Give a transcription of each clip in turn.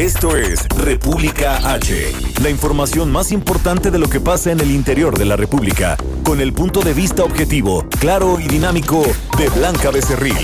Esto es República H, la información más importante de lo que pasa en el interior de la República, con el punto de vista objetivo, claro y dinámico de Blanca Becerril.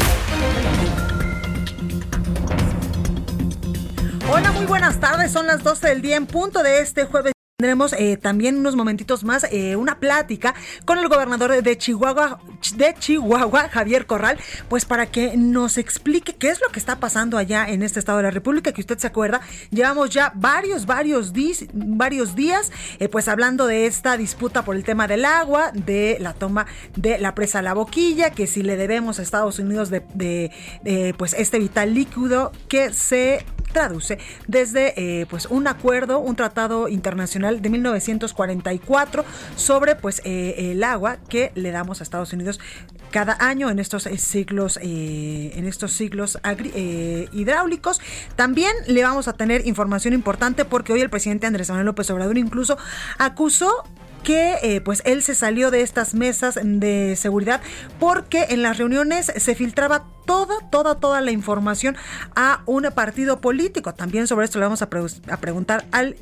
Hola, muy buenas tardes. Son las 12 del día en punto de este jueves. Tendremos eh, también unos momentitos más eh, una plática con el gobernador de Chihuahua, de Chihuahua, Javier Corral, pues para que nos explique qué es lo que está pasando allá en este estado de la República, que usted se acuerda, llevamos ya varios, varios, varios días, eh, pues hablando de esta disputa por el tema del agua, de la toma de la presa La Boquilla, que si le debemos a Estados Unidos de, de pues este vital líquido que se traduce desde eh, pues un acuerdo, un tratado internacional de 1944 sobre pues eh, el agua que le damos a Estados Unidos cada año en estos eh, siglos en estos siglos hidráulicos. También le vamos a tener información importante porque hoy el presidente Andrés Manuel López Obrador incluso acusó que eh, pues él se salió de estas mesas de seguridad porque en las reuniones se filtraba toda, toda, toda la información a un partido político. También sobre esto le vamos a, a preguntar al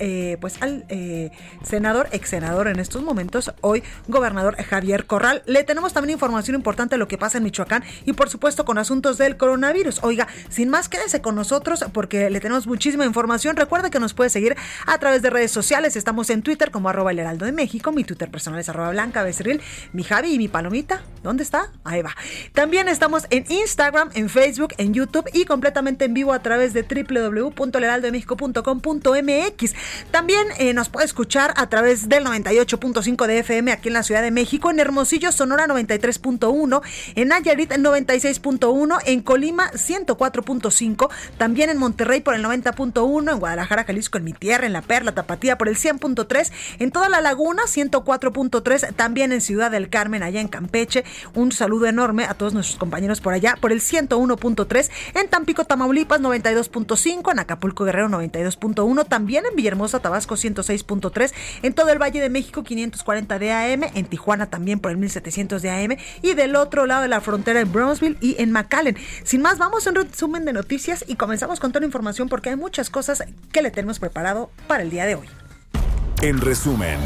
eh, pues al eh, senador, ex senador en estos momentos, hoy gobernador Javier Corral. Le tenemos también información importante de lo que pasa en Michoacán y por supuesto con asuntos del coronavirus. Oiga, sin más, quédese con nosotros porque le tenemos muchísima información. Recuerde que nos puede seguir a través de redes sociales. Estamos en Twitter como arroba el heraldo de México. Mi Twitter personal es arroba blanca becerril. Mi Javi y mi palomita, ¿dónde está? Ahí va. También estamos en Instagram, en Facebook, en YouTube y completamente en vivo a través de www.leraldodemexico.com.mx. También eh, nos puede escuchar a través del 98.5 de FM aquí en la Ciudad de México, en Hermosillo, Sonora 93.1, en Nayarit 96.1, en Colima 104.5, también en Monterrey por el 90.1, en Guadalajara, Jalisco, en mi tierra, en La Perla, Tapatía por el 100.3, en toda la laguna 104.3, también en Ciudad del Carmen, allá en Campeche. Un saludo enorme a todos nuestros compañeros por allá por el 101.3, en Tampico, Tamaulipas 92.5, en Acapulco, Guerrero 92.1, también en Villahermosa Tabasco 106.3, en todo el Valle de México 540 de AM, en Tijuana también por el 1700 de AM y del otro lado de la frontera en Brownsville y en McAllen. Sin más, vamos a un resumen de noticias y comenzamos con toda la información porque hay muchas cosas que le tenemos preparado para el día de hoy. En resumen.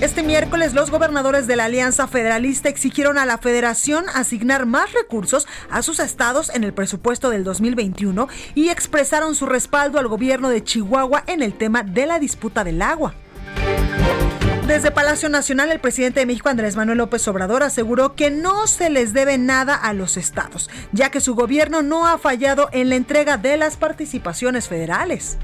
Este miércoles los gobernadores de la Alianza Federalista exigieron a la Federación asignar más recursos a sus estados en el presupuesto del 2021 y expresaron su respaldo al gobierno de Chihuahua en el tema de la disputa del agua. Desde Palacio Nacional, el presidente de México, Andrés Manuel López Obrador, aseguró que no se les debe nada a los estados, ya que su gobierno no ha fallado en la entrega de las participaciones federales.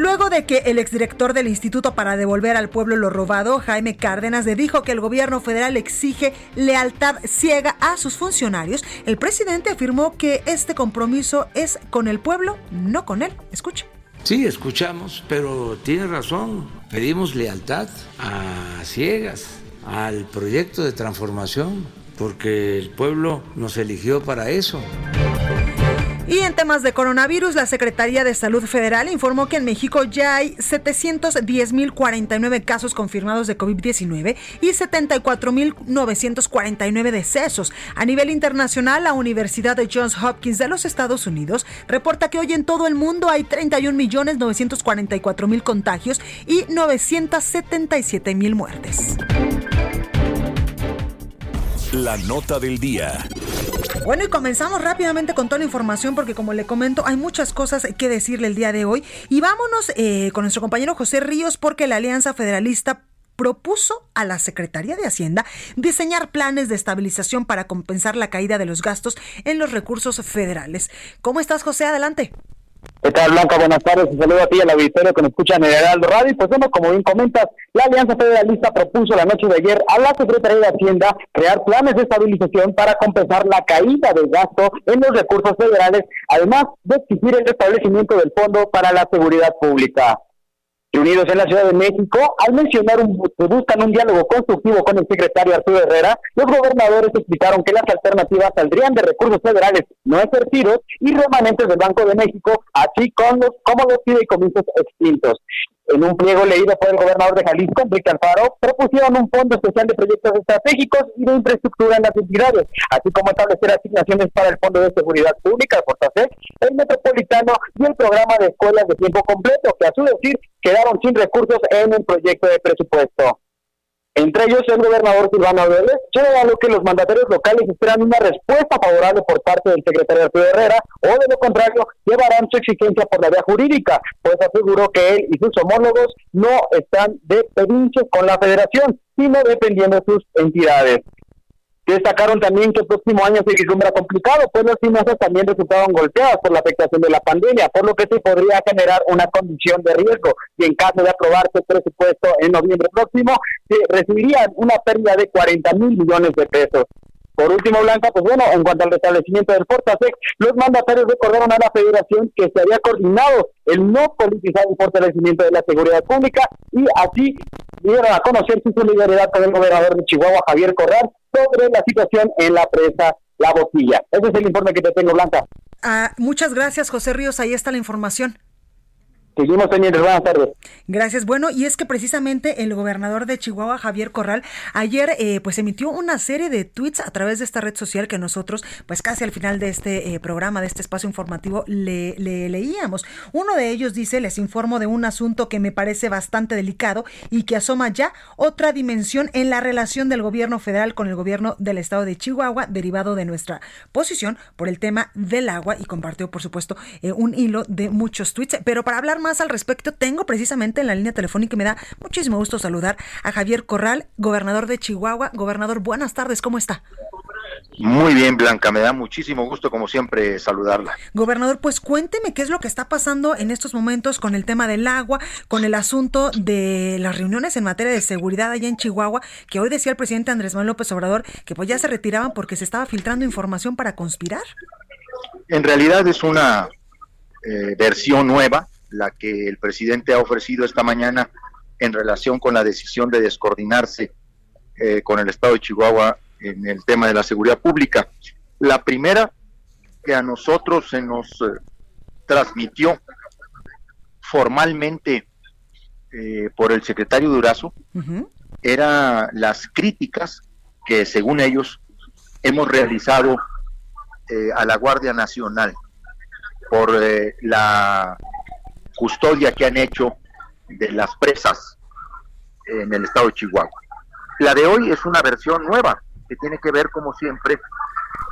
Luego de que el exdirector del Instituto para devolver al pueblo lo robado, Jaime Cárdenas, le dijo que el gobierno federal exige lealtad ciega a sus funcionarios, el presidente afirmó que este compromiso es con el pueblo, no con él. Escuche. Sí, escuchamos, pero tiene razón. Pedimos lealtad a ciegas al proyecto de transformación, porque el pueblo nos eligió para eso. Y en temas de coronavirus, la Secretaría de Salud Federal informó que en México ya hay 710.049 casos confirmados de COVID-19 y 74.949 decesos. A nivel internacional, la Universidad de Johns Hopkins de los Estados Unidos reporta que hoy en todo el mundo hay 31.944.000 contagios y 977.000 muertes. La nota del día. Bueno, y comenzamos rápidamente con toda la información porque como le comento, hay muchas cosas que decirle el día de hoy. Y vámonos eh, con nuestro compañero José Ríos porque la Alianza Federalista propuso a la Secretaría de Hacienda diseñar planes de estabilización para compensar la caída de los gastos en los recursos federales. ¿Cómo estás, José? Adelante. ¿Qué tal, Blanca? Buenas tardes. Un saludo a ti y al auditorio que nos escucha en el Heraldo Radio. Pues bueno, como bien comentas, la Alianza Federalista propuso la noche de ayer a la Secretaría de Hacienda crear planes de estabilización para compensar la caída del gasto en los recursos federales, además de exigir el establecimiento del Fondo para la Seguridad Pública reunidos en la Ciudad de México, al mencionar un, que buscan un diálogo constructivo con el secretario Arturo Herrera, los gobernadores explicaron que las alternativas saldrían de recursos federales no ejercidos y remanentes del Banco de México, así como los, como los fideicomisos extintos. En un pliego leído por el gobernador de Jalisco, Enrique Alfaro, propusieron un fondo especial de proyectos estratégicos y de infraestructura en las entidades, así como establecer asignaciones para el Fondo de Seguridad Pública, Fortasec, el Metropolitano y el programa de escuelas de tiempo completo, que a su decir quedaron sin recursos en el proyecto de presupuesto. Entre ellos, el gobernador Silvano Vélez señaló que los mandatarios locales esperan una respuesta favorable por parte del secretario Arturo Herrera o de lo contrario llevarán su exigencia por la vía jurídica, pues aseguró que él y sus homólogos no están de con la federación, sino dependiendo de sus entidades. Destacaron también que el próximo año se vislumbra complicado, pues las finanzas también resultaron golpeadas por la afectación de la pandemia, por lo que se podría generar una condición de riesgo y en caso de aprobarse el presupuesto en noviembre próximo, se recibirían una pérdida de 40 mil millones de pesos. Por último, Blanca, pues bueno, en cuanto al restablecimiento del Fortasec, los mandatarios recordaron a la federación que se había coordinado el no politizar el fortalecimiento de la seguridad pública y así dieron a conocer su solidaridad con el gobernador de Chihuahua, Javier Corral, sobre la situación en la presa La Boquilla. Ese es el informe que te tengo, Blanca. Ah, muchas gracias, José Ríos. Ahí está la información. Seguimos buenas tardes. Gracias. Bueno, y es que precisamente el gobernador de Chihuahua, Javier Corral, ayer eh, pues emitió una serie de tweets a través de esta red social que nosotros, pues casi al final de este eh, programa, de este espacio informativo, le, le, leíamos. Uno de ellos dice, les informo de un asunto que me parece bastante delicado y que asoma ya otra dimensión en la relación del gobierno federal con el gobierno del estado de Chihuahua, derivado de nuestra posición por el tema del agua y compartió, por supuesto, eh, un hilo de muchos tweets. Pero para hablar más al respecto, tengo precisamente en la línea telefónica y me da muchísimo gusto saludar a Javier Corral, gobernador de Chihuahua. Gobernador, buenas tardes, ¿cómo está? Muy bien, Blanca, me da muchísimo gusto, como siempre, saludarla. Gobernador, pues cuénteme qué es lo que está pasando en estos momentos con el tema del agua, con el asunto de las reuniones en materia de seguridad allá en Chihuahua, que hoy decía el presidente Andrés Manuel López Obrador que pues ya se retiraban porque se estaba filtrando información para conspirar. En realidad es una eh, versión nueva la que el presidente ha ofrecido esta mañana en relación con la decisión de descoordinarse eh, con el Estado de Chihuahua en el tema de la seguridad pública. La primera que a nosotros se nos eh, transmitió formalmente eh, por el secretario Durazo era las críticas que según ellos hemos realizado a la Guardia Nacional por la custodia que han hecho de las presas en el estado de Chihuahua. La de hoy es una versión nueva que tiene que ver, como siempre,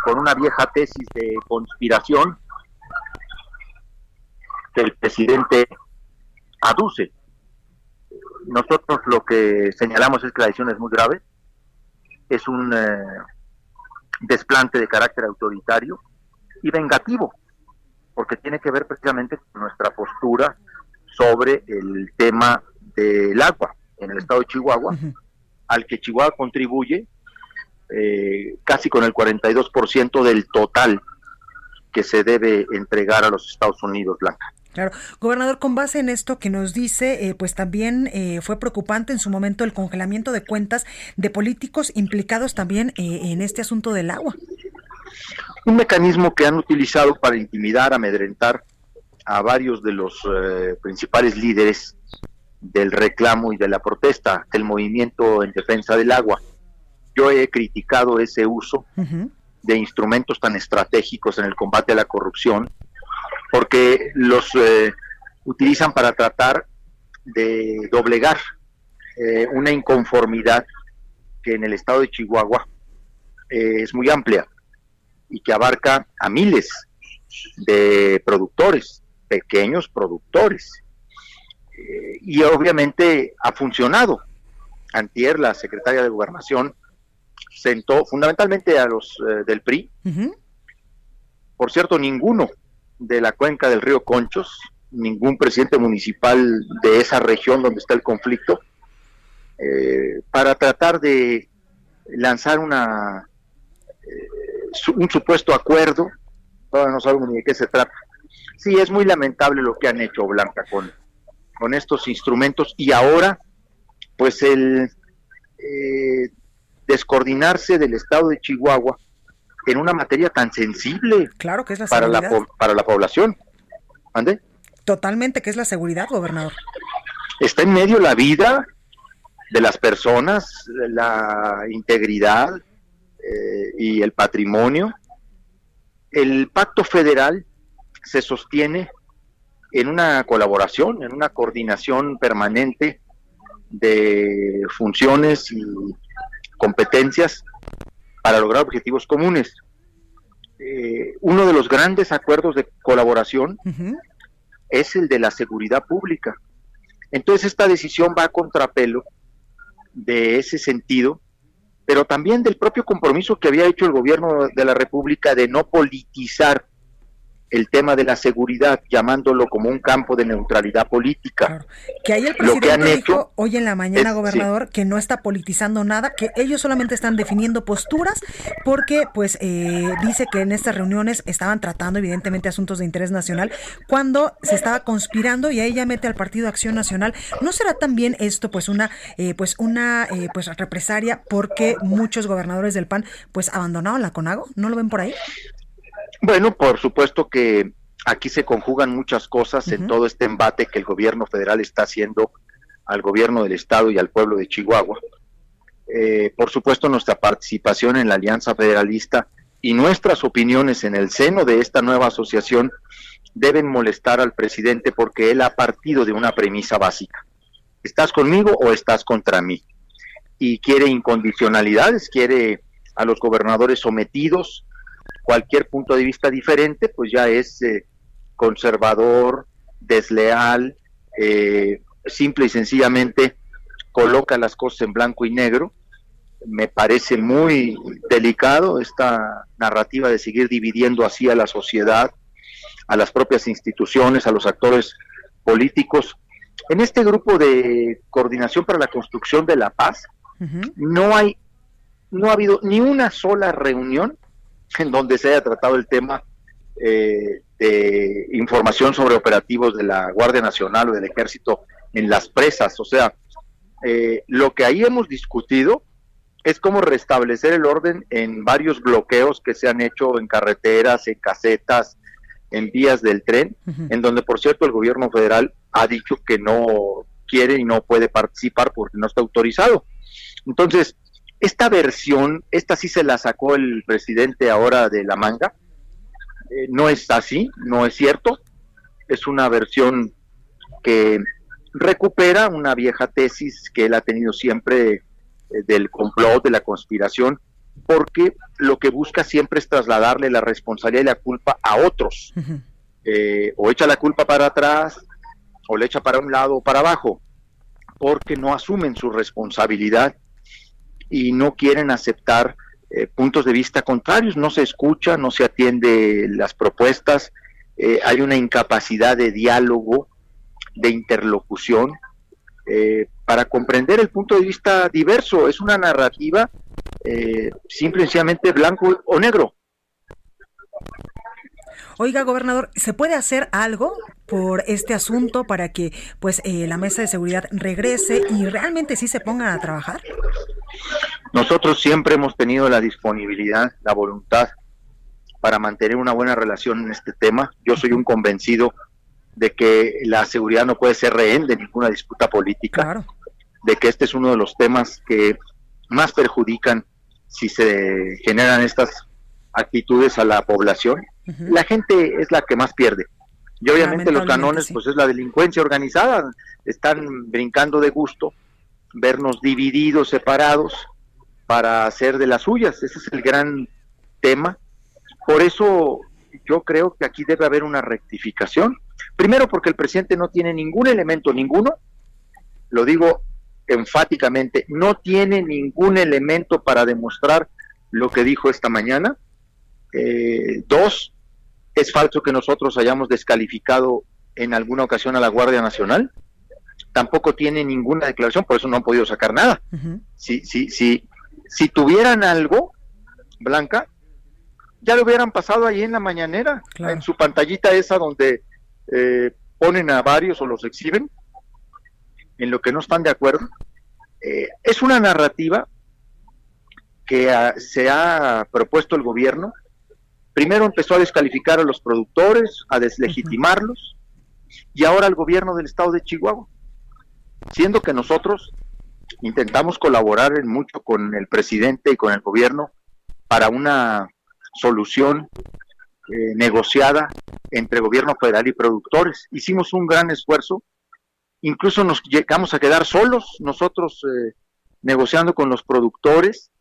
con una vieja tesis de conspiración que el presidente aduce. Nosotros lo que señalamos es que la decisión es muy grave, es un eh, desplante de carácter autoritario y vengativo porque tiene que ver precisamente con nuestra postura sobre el tema del agua en el estado de Chihuahua, al que Chihuahua contribuye eh, casi con el 42% del total que se debe entregar a los Estados Unidos, Blanca. Claro, gobernador, con base en esto que nos dice, eh, pues también eh, fue preocupante en su momento el congelamiento de cuentas de políticos implicados también en este asunto del agua un mecanismo que han utilizado para intimidar, amedrentar a varios de los eh, principales líderes del reclamo y de la protesta del movimiento en defensa del agua. Yo he criticado ese uso de instrumentos tan estratégicos en el combate a la corrupción porque los eh, utilizan para tratar de doblegar eh, una inconformidad que en el estado de Chihuahua es muy amplia y que abarca a miles de productores, pequeños productores. Eh, y obviamente ha funcionado. Antier, la secretaria de Gobernación, sentó fundamentalmente a los eh, del PRI. Por cierto, ninguno de la cuenca del río Conchos, ningún presidente municipal de esa región donde está el conflicto, eh, para tratar de lanzar una un supuesto acuerdo, todavía no sabemos ni de qué se trata. Sí, es muy lamentable lo que han hecho Blanca con, con estos instrumentos y ahora, pues el eh, descoordinarse del estado de Chihuahua en una materia tan sensible claro que es la para, la, para la población. ¿Ande? Totalmente, que es la seguridad, gobernador. Está en medio la vida de las personas, la integridad eh, y el patrimonio. El pacto federal se sostiene en una colaboración, en una coordinación permanente de funciones y competencias para lograr objetivos comunes. Eh, uno de los grandes acuerdos de colaboración es el de la seguridad pública. Entonces esta decisión va a contrapelo de ese sentido, pero también del propio compromiso que había hecho el gobierno de la República de no politizar el tema de la seguridad, llamándolo como un campo de neutralidad política. Que ahí el presidente dijo hoy en la mañana, gobernador, que no está politizando nada, que ellos solamente están definiendo posturas, porque pues eh, dice que en estas reuniones estaban tratando evidentemente asuntos de interés nacional, cuando se estaba conspirando y ahí ya mete al Partido Acción Nacional. ¿No será también esto pues una eh, pues una eh, pues represaria porque muchos gobernadores del PAN pues abandonaron la CONAGO? ¿No lo ven por ahí? Bueno, por supuesto que aquí se conjugan muchas cosas en todo este embate que el gobierno federal está haciendo al gobierno del estado y al pueblo de Chihuahua. Eh, por supuesto, nuestra participación en la Alianza Federalista y nuestras opiniones en el seno de esta nueva asociación deben molestar al presidente porque él ha partido de una premisa básica. ¿Estás conmigo o estás contra mí? Y quiere incondicionalidades, quiere a los gobernadores sometidos, cualquier punto de vista diferente, pues ya es eh, conservador, desleal, eh, simple y sencillamente coloca las cosas en blanco y negro. Me parece muy delicado esta narrativa de seguir dividiendo así a la sociedad, a las propias instituciones, a los actores políticos. En este grupo de coordinación para la construcción de la paz, no hay, no ha habido ni una sola reunión en donde se haya tratado el tema eh, de información sobre operativos de la Guardia Nacional o del Ejército en las presas. O sea, eh, lo que ahí hemos discutido es cómo restablecer el orden en varios bloqueos que se han hecho en carreteras, en casetas, en vías del tren, en donde, por cierto, el gobierno federal ha dicho que no quiere y no puede participar porque no está autorizado. Entonces, esta versión, esta sí se la sacó el presidente ahora de la manga, eh, no es así, no es cierto, es una versión que recupera una vieja tesis que él ha tenido siempre eh, del complot, de la conspiración, porque lo que busca siempre es trasladarle la responsabilidad y la culpa a otros. Eh, o echa la culpa para atrás, o le echa para un lado o para abajo, porque no asumen su responsabilidad y no quieren aceptar eh, puntos de vista contrarios, no se escucha, no se atiende las propuestas, eh, hay una incapacidad de diálogo, de interlocución, eh, para comprender el punto de vista diverso. Es una narrativa simple y sencillamente blanco o negro. Oiga, gobernador, ¿se puede hacer algo por este asunto para que pues la mesa de seguridad regrese y realmente sí se pongan a trabajar? Nosotros siempre hemos tenido la disponibilidad, la voluntad para mantener una buena relación en este tema. Yo soy un convencido de que la seguridad no puede ser rehén de ninguna disputa política, de que este es uno de los temas que más perjudican si se generan estas actitudes a la población. La gente es la que más pierde. Y obviamente los canones, pues es la delincuencia organizada, están brincando de gusto vernos divididos, separados, para hacer de las suyas. Ese es el gran tema. Por eso yo creo que aquí debe haber una rectificación. Primero porque el presidente no tiene ningún elemento, ninguno, lo digo enfáticamente, no tiene ningún elemento para demostrar lo que dijo esta mañana. Eh, dos, Es falso que nosotros hayamos descalificado en alguna ocasión a la Guardia Nacional. Tampoco tiene ninguna declaración, por eso no han podido sacar nada. si, si, si, si tuvieran algo, Blanca, ya lo hubieran pasado ahí en la mañanera, en su pantallita esa donde eh, ponen a varios o los exhiben, en lo que no están de acuerdo. Eh, es una narrativa que se ha propuesto el gobierno. Primero empezó a descalificar a los productores, a deslegitimarlos, y ahora el gobierno del estado de Chihuahua, siendo que nosotros intentamos colaborar en mucho con el presidente y con el gobierno para una solución eh, negociada entre gobierno federal y productores. Hicimos un gran esfuerzo, incluso nos llegamos a quedar solos nosotros eh, negociando con los productores,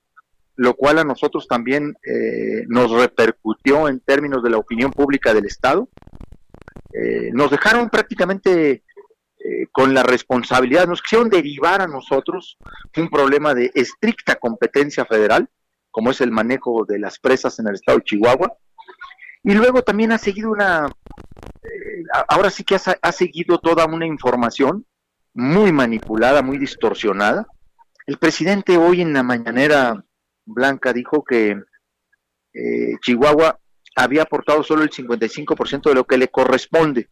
lo cual a nosotros también eh, nos repercutió en términos de la opinión pública del Estado. nos dejaron prácticamente con la responsabilidad, nos quisieron derivar a nosotros un problema de estricta competencia federal, como es el manejo de las presas en el estado de Chihuahua. Y luego también ha seguido una, eh, ahora sí que ha, seguido toda una información muy manipulada, muy distorsionada. El presidente hoy en la mañanera blanca dijo que eh, Chihuahua había aportado solo el 55% de lo que le corresponde.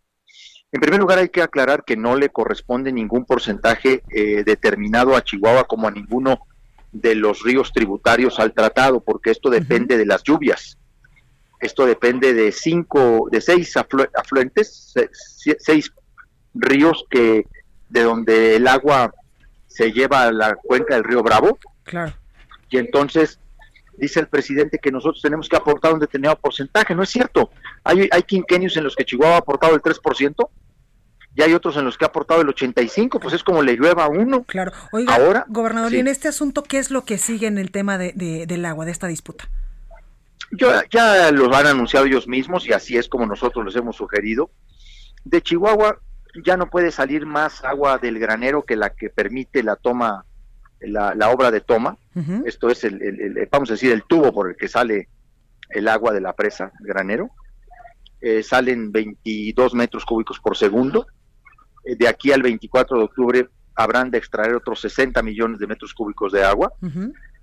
En primer lugar, hay que aclarar que no le corresponde ningún porcentaje eh, determinado a Chihuahua como a ninguno de los ríos tributarios al tratado, porque esto depende de las lluvias. Esto depende de cinco, de seis afluentes, seis ríos que de donde el agua se lleva a la cuenca del río Bravo. Claro. Y entonces dice el presidente que nosotros tenemos que aportar un determinado porcentaje. No es cierto. Hay, hay quinquenios en los que Chihuahua ha aportado el 3%, y hay otros en los que ha aportado el 85, pues es como le llueva a uno. Claro. Oiga, Ahora, gobernador, y en este asunto, ¿qué es lo que sigue en el tema de, del agua, de esta disputa? Yo, ya los han anunciado ellos mismos y así es como nosotros les hemos sugerido. De Chihuahua ya no puede salir más agua del granero que la que permite la toma, la, obra de toma. Esto es, el, vamos a decir, el tubo por el que sale el agua de la presa, el granero. Eh, salen 22 metros cúbicos por segundo eh, de aquí al 24 de octubre habrán de extraer otros 60 millones de metros cúbicos de agua.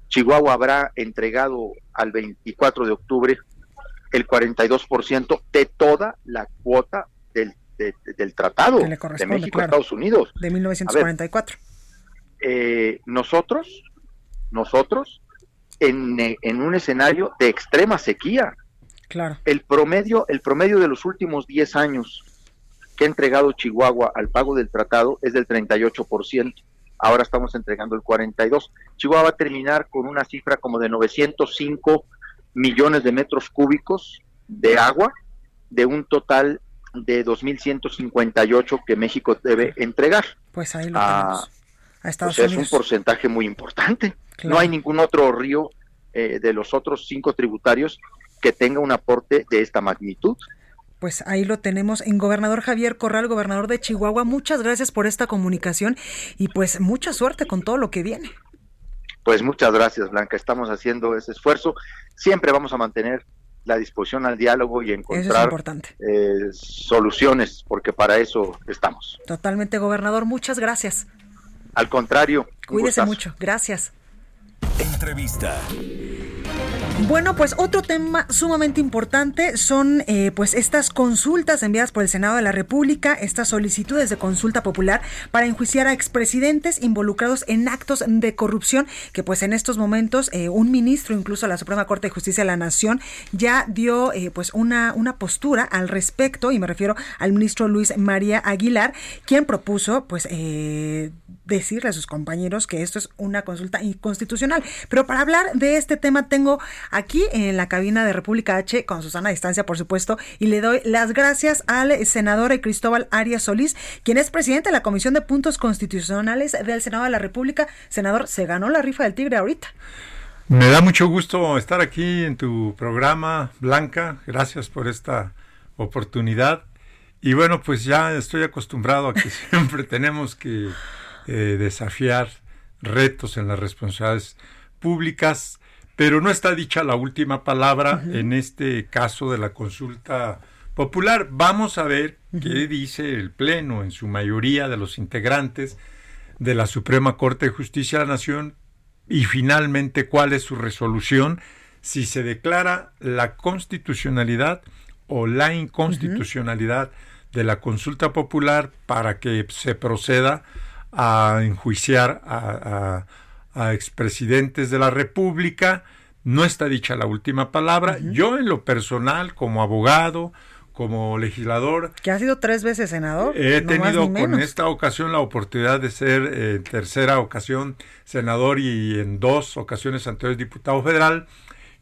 Chihuahua habrá entregado al 24 de octubre el 42% de toda la cuota del, del tratado de México Estados Unidos. De 1944. Eh, nosotros, nosotros, en, en, un escenario de extrema sequía. Claro. El promedio, el promedio de los últimos 10 años que ha entregado Chihuahua al pago del tratado es del 38%. Ahora estamos entregando el 42%. Chihuahua va a terminar con una cifra como de 905 millones de metros cúbicos de agua de un total de 2.158 que México debe entregar. Pues ahí lo tenemos. A Estados Es un porcentaje muy importante. No hay ningún otro río eh, de los otros cinco tributarios que tenga un aporte de esta magnitud pues ahí lo tenemos en gobernador Javier Corral, gobernador de Chihuahua. Muchas gracias por esta comunicación y pues mucha suerte con todo lo que viene. Pues muchas gracias, Blanca. Estamos haciendo ese esfuerzo. Siempre vamos a mantener la disposición al diálogo y encontrar eh, soluciones, porque para eso estamos. Totalmente, gobernador. Muchas gracias. Al contrario. Cuídese mucho. Gracias. Entrevista. Bueno, pues otro tema sumamente importante son eh, pues estas consultas enviadas por el Senado de la República, estas solicitudes de consulta popular para enjuiciar a expresidentes involucrados en actos de corrupción, que pues en estos momentos eh, un ministro, incluso la Suprema Corte de Justicia de la Nación, ya dio eh, pues una, una postura al respecto, y me refiero al ministro Luis María Aguilar, quien propuso pues decirle a sus compañeros que esto es una consulta inconstitucional. Pero para hablar de este tema tengo aquí en la cabina de República H con Susana Distancia, por supuesto, y le doy las gracias al senador Cristóbal Arias Solís, quien es presidente de la Comisión de Puntos Constitucionales del Senado de la República. Senador, se ganó la rifa del tigre ahorita. Me da mucho gusto estar aquí en tu programa, Blanca. Gracias por esta oportunidad. Y bueno, pues ya estoy acostumbrado a que siempre tenemos que eh, desafiar retos en las responsabilidades públicas pero no está dicha la última palabra en este caso de la consulta popular. Vamos a ver qué dice el Pleno en su mayoría de los integrantes de la Suprema Corte de Justicia de la Nación y finalmente cuál es su resolución si se declara la constitucionalidad o la inconstitucionalidad de la consulta popular para que se proceda a enjuiciar a, expresidentes de la República. No está dicha la última palabra. Yo en lo personal, como abogado, como legislador. Que ha sido tres veces senador. He tenido con esta ocasión la oportunidad de ser en eh, tercera ocasión senador y en dos ocasiones anteriores diputado federal.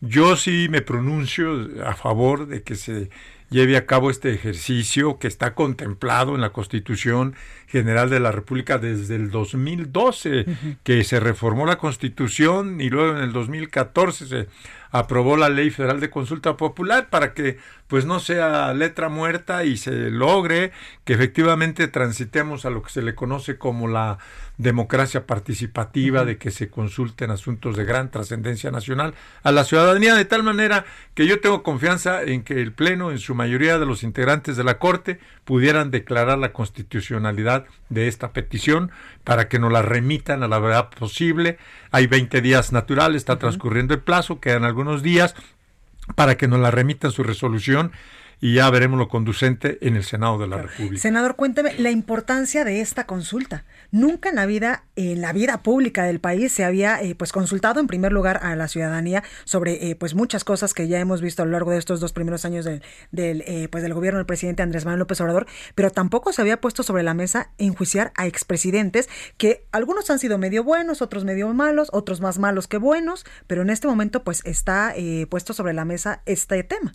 Yo sí me pronuncio a favor de que se lleve a cabo este ejercicio que está contemplado en la Constitución General de la República desde el 2012, que se reformó la Constitución y luego en el 2014 se aprobó la Ley Federal de Consulta Popular para que pues no sea letra muerta y se logre que efectivamente transitemos a lo que se le conoce como la democracia participativa, de que se consulten asuntos de gran trascendencia nacional a la ciudadanía, de tal manera que yo tengo confianza en que el Pleno, en su mayoría de los integrantes de la Corte, pudieran declarar la constitucionalidad de esta petición para que nos la remitan a la verdad posible. Hay 20 días naturales, está transcurriendo el plazo, quedan algunos días para que nos la remitan su resolución y ya veremos lo conducente en el Senado de la República. Senador, cuénteme la importancia de esta consulta. Nunca en la vida, en la vida pública del país se había eh, pues consultado en primer lugar a la ciudadanía sobre eh, pues muchas cosas que ya hemos visto a lo largo de estos dos primeros años del, del eh, pues del gobierno del presidente Andrés Manuel López Obrador, pero tampoco se había puesto sobre la mesa enjuiciar a expresidentes que algunos han sido medio buenos, otros medio malos, otros más malos que buenos, pero en este momento pues está puesto sobre la mesa este tema.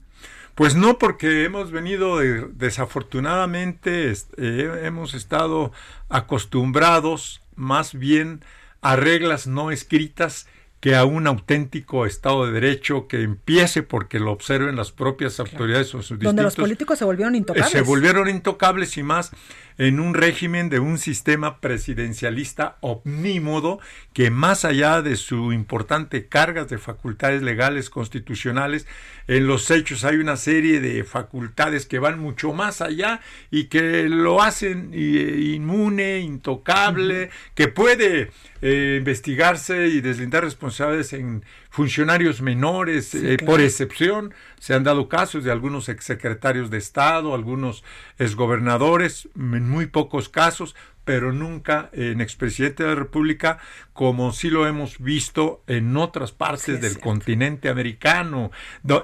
Pues no, porque hemos venido desafortunadamente, eh, hemos estado acostumbrados más bien a reglas no escritas que a un auténtico Estado de Derecho que empiece porque lo observen las propias autoridades o sus Donde los políticos se volvieron intocables. Se volvieron intocables y más en un régimen de un sistema presidencialista omnímodo que más allá de su importante cargas de facultades legales constitucionales, en los hechos hay una serie de facultades que van mucho más allá y que lo hacen eh, inmune, intocable, que puede eh, investigarse y deslindar responsabilidades en funcionarios menores, eh, por excepción, se han dado casos de algunos exsecretarios de Estado, algunos exgobernadores, en muy pocos casos, pero nunca en expresidente de la República, como sí lo hemos visto en otras partes del continente americano,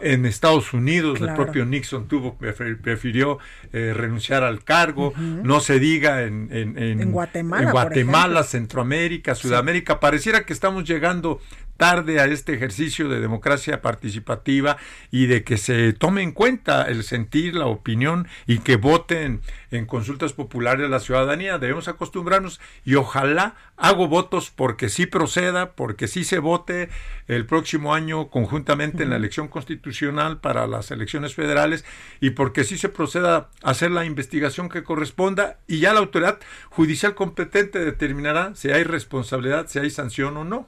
en Estados Unidos, el propio Nixon tuvo, prefirió eh, renunciar al cargo, no se diga en, en, Guatemala, Centroamérica, Sudamérica, pareciera que estamos llegando tarde a este ejercicio de democracia participativa y de que se tome en cuenta el sentir, la opinión y que voten en consultas populares la ciudadanía. Debemos acostumbrarnos y ojalá hago votos porque sí proceda, porque sí se vote el próximo año conjuntamente en la elección constitucional para las elecciones federales y porque sí se proceda a hacer la investigación que corresponda y ya la autoridad judicial competente determinará si hay responsabilidad, si hay sanción o no.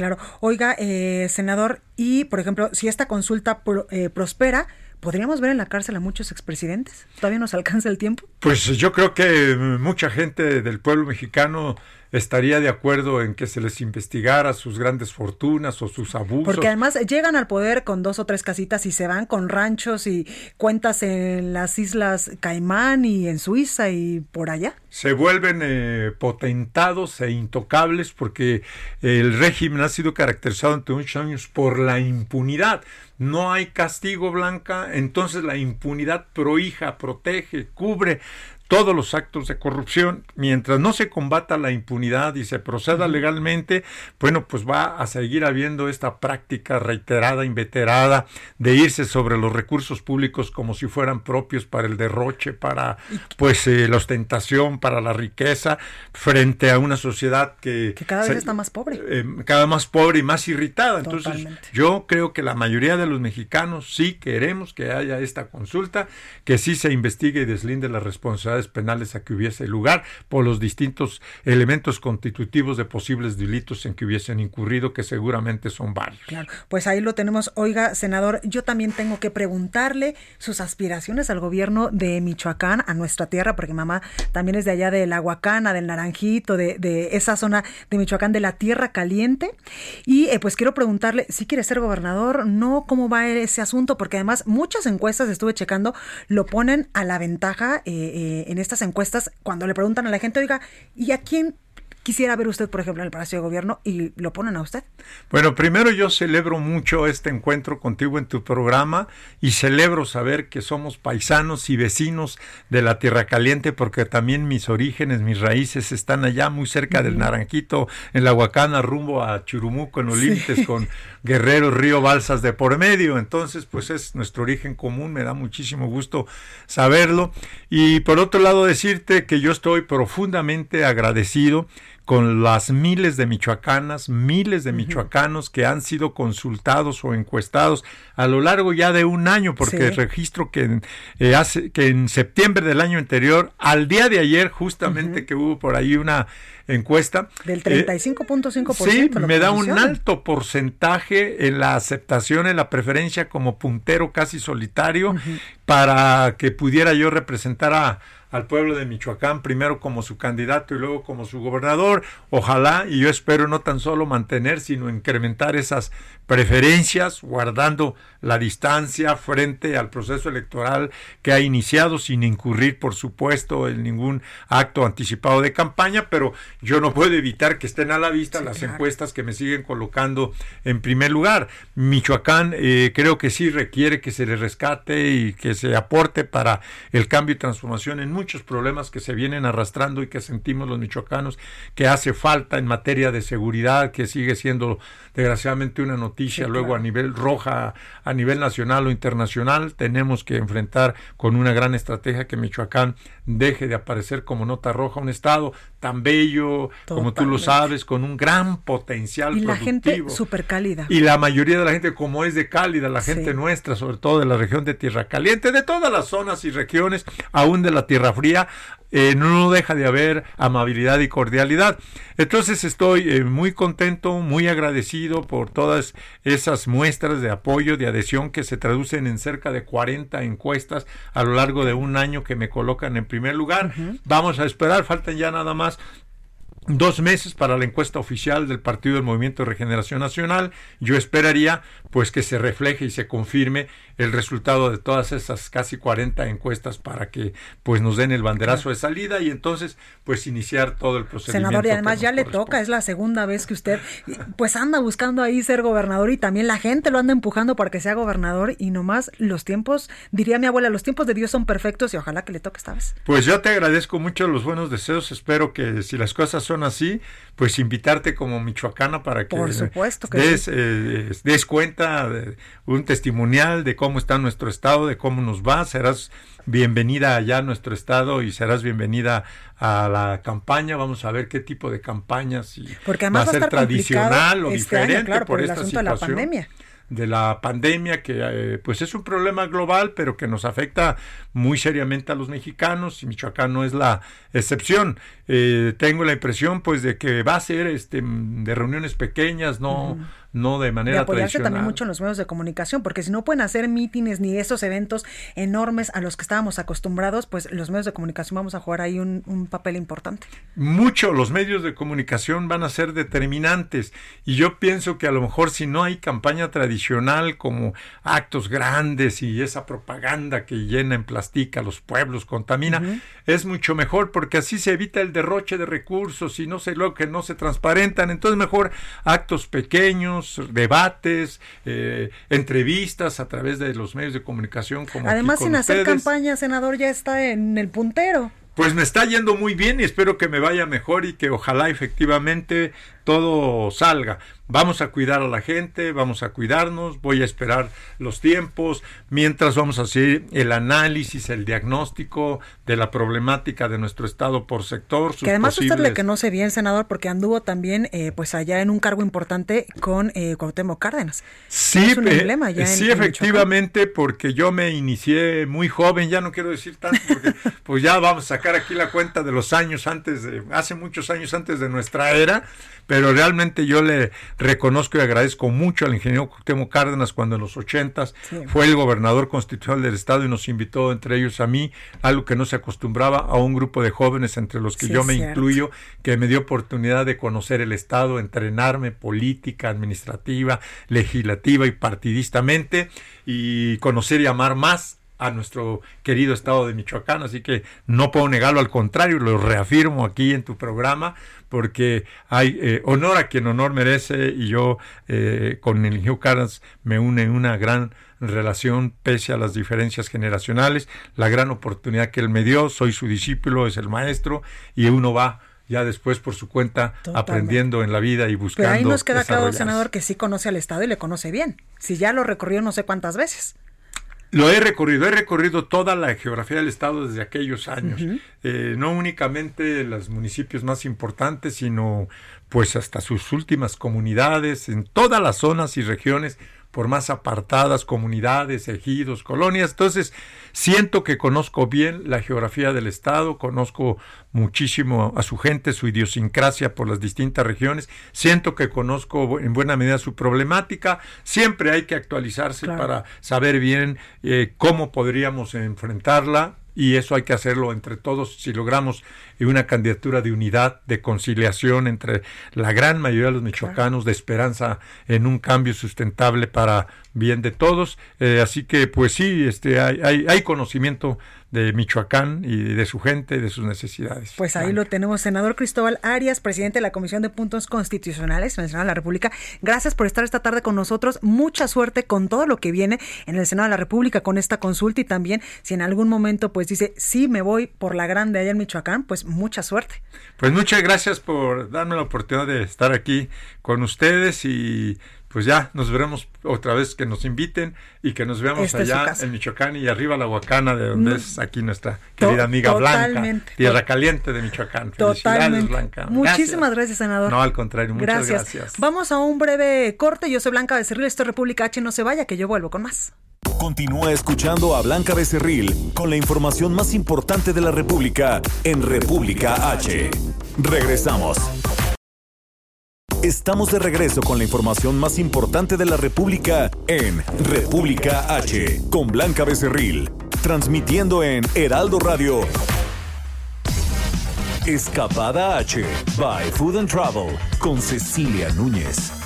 Claro. Oiga, eh, senador, y por ejemplo, si esta consulta eh, prospera, ¿podríamos ver en la cárcel a muchos expresidentes? ¿Todavía nos alcanza el tiempo? Pues yo creo que mucha gente del pueblo mexicano estaría de acuerdo en que se les investigara sus grandes fortunas o sus abusos. Porque además llegan al poder con dos o tres casitas y se van con ranchos y cuentas en las islas Caimán y en Suiza y por allá. Se vuelven eh, potentados e intocables porque el régimen ha sido caracterizado durante muchos años por la impunidad. No hay castigo blanca, entonces la impunidad prohija, protege, cubre todos los actos de corrupción, mientras no se combata la impunidad y se proceda legalmente, bueno, pues va a seguir habiendo esta práctica reiterada, inveterada, de irse sobre los recursos públicos como si fueran propios para el derroche, para pues eh, la ostentación, para la riqueza, frente a una sociedad que, cada vez está más pobre. Eh, cada más pobre y más irritada. Entonces, yo creo que la mayoría de los mexicanos sí queremos que haya esta consulta, que sí se investigue y deslinde la responsabilidad penales a que hubiese lugar por los distintos elementos constitutivos de posibles delitos en que hubiesen incurrido, que seguramente son varios. Claro, pues ahí lo tenemos. Oiga, senador, yo también tengo que preguntarle sus aspiraciones al gobierno de Michoacán, a nuestra tierra, porque mamá también es de allá de la Huacana, del Naranjito, de, de esa zona de Michoacán, de la Tierra Caliente. Y eh, pues quiero preguntarle si quiere ser gobernador, no cómo va ese asunto, porque además muchas encuestas, estuve checando, lo ponen a la ventaja eh, eh, en estas encuestas cuando le preguntan a la gente, oiga, ¿y a quién quisiera ver usted, por ejemplo, en el Palacio de Gobierno y lo ponen a usted? Bueno, primero yo celebro mucho este encuentro contigo en tu programa y celebro saber que somos paisanos y vecinos de la Tierra Caliente porque también mis orígenes, mis raíces están allá muy cerca del Naranjito, en la Huacana, rumbo a Churumuco, en los límites con Guerrero, Río Balsas de por medio. Entonces, pues es nuestro origen común, me da muchísimo gusto saberlo. Y por otro lado, decirte que yo estoy profundamente agradecido con las miles de michoacanas, miles de michoacanos que han sido consultados o encuestados a lo largo ya de un año, porque registro que, eh, hace, que en septiembre del año anterior, al día de ayer, justamente que hubo por ahí una encuesta. Del 35.5%. Eh, sí, me da un alto porcentaje en la aceptación, en la preferencia como puntero casi solitario, para que pudiera yo representar a al pueblo de Michoacán, primero como su candidato y luego como su gobernador. Ojalá, y yo espero no tan solo mantener, sino incrementar esas preferencias, guardando la distancia frente al proceso electoral que ha iniciado sin incurrir, por supuesto, en ningún acto anticipado de campaña, pero yo no puedo evitar que estén a la vista las encuestas que me siguen colocando en primer lugar. Michoacán eh, creo que sí requiere que se le rescate y que se aporte para el cambio y transformación en muchos problemas que se vienen arrastrando y que sentimos los michoacanos que hace falta en materia de seguridad, que sigue siendo desgraciadamente una noticia luego a nivel roja, a nivel nacional o internacional. Tenemos que enfrentar con una gran estrategia que Michoacán deje de aparecer como nota roja, un estado tan bello, como tú lo sabes, con un gran potencial y la gente súper cálida. Y la mayoría de la gente, como es de cálida, la gente nuestra, sobre todo de la región de Tierra Caliente, de todas las zonas y regiones, aún de la Tierra Fría, eh, no deja de haber amabilidad y cordialidad. Entonces estoy eh, muy contento, muy agradecido por todas esas muestras de apoyo, de adhesión que se traducen en cerca de 40 encuestas a lo largo de un año que me colocan en primer lugar. Vamos a esperar, faltan ya nada más dos meses para la encuesta oficial del Partido del Movimiento de Regeneración Nacional. Yo esperaría pues que se refleje y se confirme el resultado de todas esas casi 40 encuestas para que pues nos den el banderazo de salida y entonces pues iniciar todo el procedimiento. Senador, y además ya le toca, es la segunda vez que usted pues anda buscando ahí ser gobernador y también la gente lo anda empujando para que sea gobernador y nomás los tiempos, diría mi abuela, los tiempos de Dios son perfectos y ojalá que le toque esta vez. Pues yo te agradezco mucho los buenos deseos, espero que si las cosas son así, pues invitarte como michoacana para que, Por supuesto que des, eh, des cuenta de un testimonial de cómo está nuestro estado, de cómo nos va. Serás bienvenida allá a nuestro estado y serás bienvenida a la campaña. Vamos a ver qué tipo de campañas y Porque además va a ser tradicional o este diferente año, claro, por, por, esta el asunto situación. de la pandemia de la pandemia, que eh, pues es un problema global, pero que nos afecta muy seriamente a los mexicanos, y Michoacán no es la excepción. Eh, tengo la impresión pues de que va a ser este de reuniones pequeñas, no, no de manera de apoyarse tradicional. también mucho en los medios de comunicación, porque si no pueden hacer mítines ni esos eventos enormes a los que estábamos acostumbrados, pues los medios de comunicación vamos a jugar ahí un, un papel importante. Mucho, los medios de comunicación van a ser determinantes y yo pienso que a lo mejor si no hay campaña tradicional como actos grandes y esa propaganda que llena en plastica los pueblos, contamina, es mucho mejor porque así se evita el derroche de recursos y no se lo que no se transparentan, entonces mejor actos pequeños, debates, eh, entrevistas a través de los medios de comunicación como Además, sin hacer campaña, senador, ya está en el puntero. Pues me está yendo muy bien y espero que me vaya mejor y que ojalá efectivamente todo salga. vamos a cuidar a la gente, vamos a cuidarnos, voy a esperar los tiempos, mientras vamos a hacer el análisis, el diagnóstico de la problemática de nuestro estado por sector. que además usted le conoce bien, senador, porque anduvo también eh, pues allá en un cargo importante con eh, Cuauhtémoc Cárdenas. Sí, eh, sí efectivamente, porque yo me inicié muy joven, ya no quiero decir tanto, porque pues ya vamos a sacar aquí la cuenta de los años antes de, hace muchos años antes de nuestra era, pero realmente yo le reconozco y agradezco mucho al ingeniero Cuauhtémoc Cárdenas cuando en los ochentas fue el gobernador constitucional del estado y nos invitó entre ellos a mí, algo que no se acostumbraba a un grupo de jóvenes entre los que yo me incluyo, que me dio oportunidad de conocer el estado, entrenarme política, administrativa, legislativa y partidistamente y conocer y amar más a nuestro querido estado de Michoacán, así que no puedo negarlo, al contrario, lo reafirmo aquí en tu programa, porque hay eh, honor a quien honor merece y yo eh, con el Hugh Caras me une una gran relación pese a las diferencias generacionales, la gran oportunidad que él me dio, soy su discípulo, es el maestro y uno va ya después por su cuenta aprendiendo en la vida y buscando. Pero ahí nos queda claro, senador, que sí conoce al Estado y le conoce bien. Si ya lo recorrió no sé cuántas veces. Lo he recorrido, he recorrido toda la geografía del estado desde aquellos años, eh, no únicamente los municipios más importantes, sino pues hasta sus últimas comunidades, en todas las zonas y regiones por más apartadas comunidades, ejidos, colonias. Entonces, siento que conozco bien la geografía del Estado, conozco muchísimo a su gente, su idiosincrasia por las distintas regiones, siento que conozco en buena medida su problemática. Siempre hay que actualizarse para saber bien eh, cómo podríamos enfrentarla y eso hay que hacerlo entre todos si logramos una candidatura de unidad, de conciliación entre la gran mayoría de los michoacanos, de esperanza en un cambio sustentable para bien de todos. Eh, así que pues sí, este, hay, hay, hay conocimiento de Michoacán y de su gente, de sus necesidades. Pues ahí lo tenemos, senador Cristóbal Arias, presidente de la Comisión de Puntos Constitucionales en el Senado de la República. Gracias por estar esta tarde con nosotros. Mucha suerte con todo lo que viene en el Senado de la República con esta consulta y también si en algún momento pues dice, sí me voy por la grande allá en Michoacán, pues mucha suerte. Pues muchas gracias por darme la oportunidad de estar aquí con ustedes y pues ya nos veremos otra vez que nos inviten y que nos veamos allá en Michoacán y arriba la Huacana, de donde es aquí nuestra querida amiga Blanca, tierra caliente de Michoacán. Felicidades, Blanca. Muchísimas gracias. senador. No, al contrario, muchas gracias. Vamos a un breve corte. Yo soy Blanca Becerril, esto es República H. No se vaya, que yo vuelvo con más. Continúa escuchando a Blanca Becerril con la información más importante de la República en República H. Regresamos. Estamos de regreso con la información más importante de la República en República H, con Blanca Becerril, transmitiendo en Heraldo Radio. Escapada H, by Food and Travel, con Cecilia Núñez.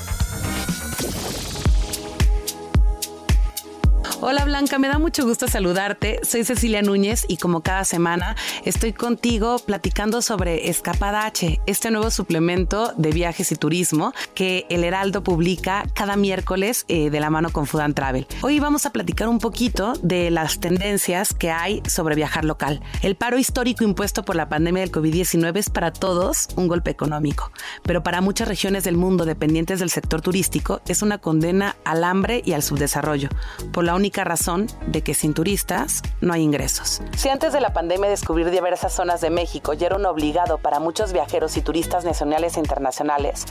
Hola Blanca, me da mucho gusto saludarte. Soy Cecilia Núñez y como cada semana estoy contigo platicando sobre Escapada H, este nuevo suplemento de viajes y turismo que el Heraldo publica cada miércoles eh, de la mano con Food and Travel. Hoy vamos a platicar un poquito de las tendencias que hay sobre viajar local. El paro histórico impuesto por la pandemia del COVID-19 es para todos un golpe económico, pero para muchas regiones del mundo dependientes del sector turístico es una condena al hambre y al subdesarrollo, por la única razón de que sin turistas no hay ingresos. Si antes de la pandemia descubrir diversas zonas de México ya era un obligado para muchos viajeros y turistas nacionales e internacionales,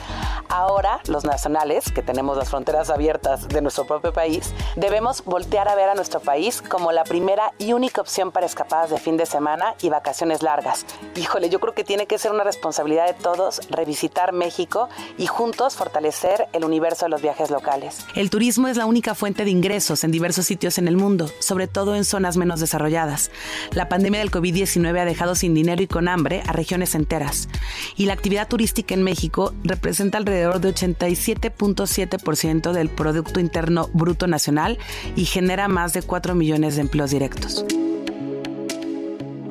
ahora los nacionales, que tenemos las fronteras abiertas de nuestro propio país, debemos voltear a ver a nuestro país como la primera y única opción para escapadas de fin de semana y vacaciones largas. Híjole, yo creo que tiene que ser una responsabilidad de todos revisitar México y juntos fortalecer el universo de los viajes locales. El turismo es la única fuente de ingresos en diversos sitios en el mundo, sobre todo en zonas menos desarrolladas. La pandemia del COVID-19 ha dejado sin dinero y con hambre a regiones enteras. Y la actividad turística en México representa alrededor de 87.7% del Producto Interno Bruto Nacional y genera más de 4 millones de empleos directos.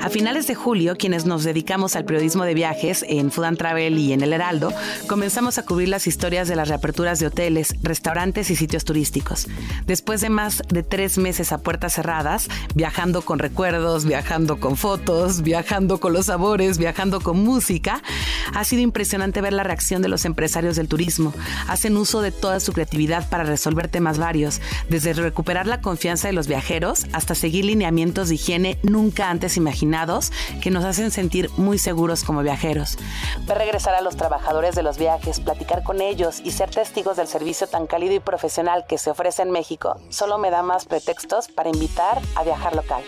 A finales de julio, quienes nos dedicamos al periodismo de viajes en Food and Travel y en El Heraldo, comenzamos a cubrir las historias de las reaperturas de hoteles, restaurantes y sitios turísticos. Después de más de tres meses a puertas cerradas, viajando con recuerdos, viajando con fotos, viajando con los sabores, viajando con música, ha sido impresionante ver la reacción de los empresarios del turismo. Hacen uso de toda su creatividad para resolver temas varios, desde recuperar la confianza de los viajeros hasta seguir lineamientos de higiene nunca antes imaginados que nos hacen sentir muy seguros como viajeros. Ver regresar a los trabajadores de los viajes, platicar con ellos y ser testigos del servicio tan cálido y profesional que se ofrece en México solo me da más pretextos para invitar a viajar local.